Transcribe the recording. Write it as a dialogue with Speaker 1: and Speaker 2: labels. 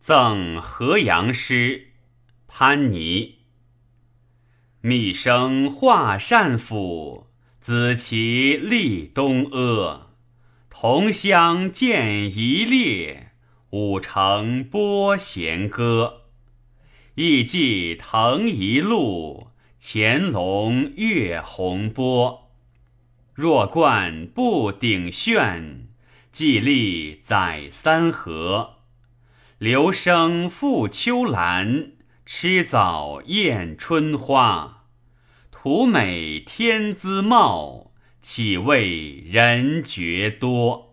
Speaker 1: 赠河阳诗，潘尼。密生华善府，子其立东阿。同乡见一列，五城拨弦歌。意寄腾一路，潜龙跃洪波。若冠不顶炫，既立载三河。留声复秋兰，吃枣宴春花。图美天姿貌，岂为人绝多。